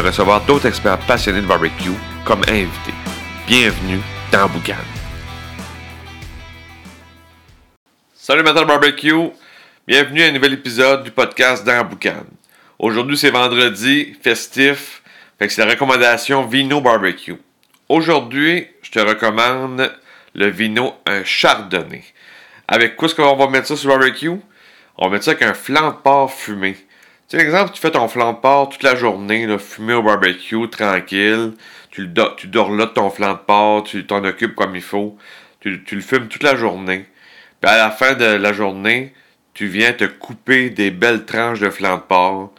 recevoir d'autres experts passionnés de barbecue comme invités. Bienvenue dans Boucan. Salut Matin Barbecue, bienvenue à un nouvel épisode du podcast dans Boucan. Aujourd'hui c'est vendredi, festif, fait que c'est la recommandation Vino Barbecue. Aujourd'hui, je te recommande le vino un chardonnay. Avec quoi est-ce qu'on va mettre ça sur le barbecue? On va mettre ça avec un flanc de porc fumé. Tu sais, exemple, tu fais ton flanc de porc toute la journée, là, fumé au barbecue, tranquille. Tu, le dors là de ton flanc de porc, tu t'en occupes comme il faut. Tu, le fumes toute la journée. Puis à la fin de la journée, tu viens te couper des belles tranches de flanc de porc.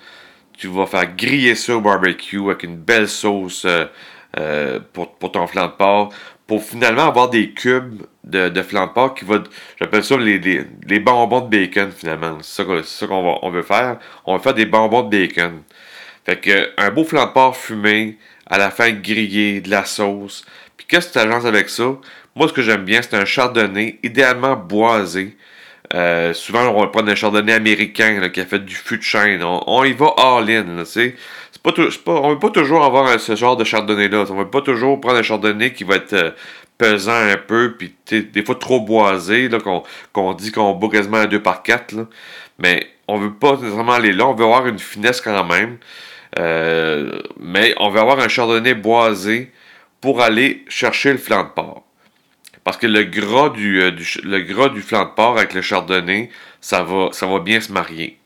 Tu vas faire griller ça au barbecue avec une belle sauce euh, euh, pour, pour, ton flanc de porc pour finalement avoir des cubes de, de qui va. J'appelle ça les, les, les, bonbons de bacon finalement. C'est ça qu'on on veut faire. On va faire des bonbons de bacon. Fait que un beau flan de porc fumé, à la fin grillé, de la sauce. Puis qu'est-ce que tu agences avec ça? Moi, ce que j'aime bien, c'est un chardonnay, idéalement boisé. Euh, souvent, on va prendre un chardonnay américain là, qui a fait du fût de chêne. On, on y va all-in, tu sais on ne veut pas toujours avoir ce genre de chardonnay-là. On ne veut pas toujours prendre un chardonnay qui va être euh, pesant un peu, puis des fois trop boisé, qu'on dit qu'on boit quasiment à 2 par 4. Mais on veut pas nécessairement aller là. On veut avoir une finesse quand même. Euh, mais on veut avoir un chardonnay boisé pour aller chercher le flanc de porc. Parce que le gras du, euh, le gras du flanc de porc avec le chardonnay, ça va bien se marier.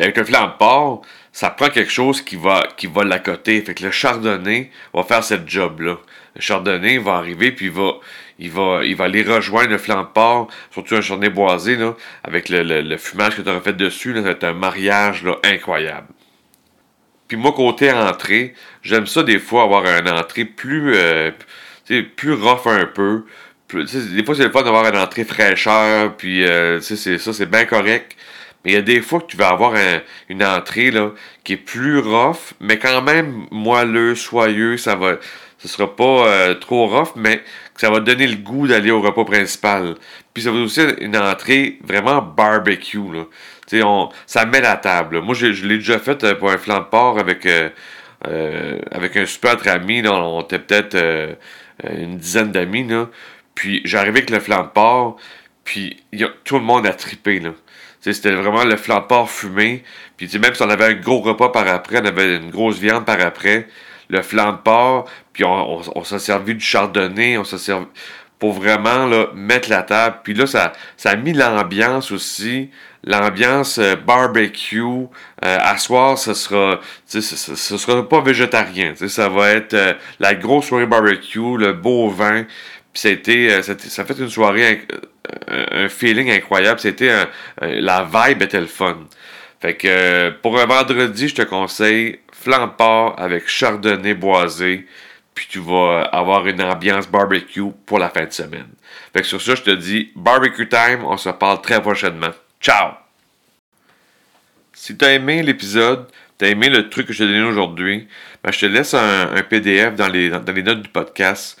Avec le flanc de porc, ça prend quelque chose qui va, qui va l'accoter. Fait que le chardonnay va faire cette job-là. Le chardonnay va arriver, puis il va, il va, il va aller rejoindre le flanc de surtout un chardonnay boisé, avec le, le, fumage que tu auras fait dessus. Là, c'est un mariage là, incroyable. Puis moi, côté entrée, j'aime ça des fois avoir un entrée plus, euh, plus rough un peu. des fois, c'est le fun d'avoir une entrée fraîcheur, puis euh, ça, c'est bien correct. Mais il y a des fois que tu vas avoir une entrée là, qui est plus rough, mais quand même moelleux, soyeux, ça va. Ce sera pas euh, trop rough, mais ça va donner le goût d'aller au repas principal. Puis ça va aussi une entrée vraiment barbecue. Là. Ça met la table. Moi, je, l'ai déjà fait euh, pour un flanc de porc avec, euh, avec un super amis. Là. On était peut-être une dizaine d'amis. Puis j'arrivais avec le flanc porc, puis tout le monde a trippé. Là. C'était vraiment le flanc de porc fumé. Puis même si on avait un gros repas par après, on avait une grosse viande par après, le flanc de porc, puis on, s'est servi du chardonnay, on s'est servi pour vraiment là, mettre la table. Puis là, ça, ça a mis l'ambiance aussi, l'ambiance euh, barbecue. Euh, à soir, ce sera, ce, ce, sera pas végétarien. Ça va être euh, la grosse soirée barbecue, le beau vin. Puis ça ça fait une soirée un feeling incroyable. C'était la vibe était le fun. Fait que pour un vendredi, je te conseille porc avec chardonnay boisé. Puis tu vas avoir une ambiance barbecue pour la fin de semaine. Fait que sur ça, je te dis barbecue time. On se parle très prochainement. Ciao! Si tu as aimé l'épisode, tu as aimé le truc que je t'ai donné aujourd'hui, ben, je te laisse un, PDF dans les notes du podcast.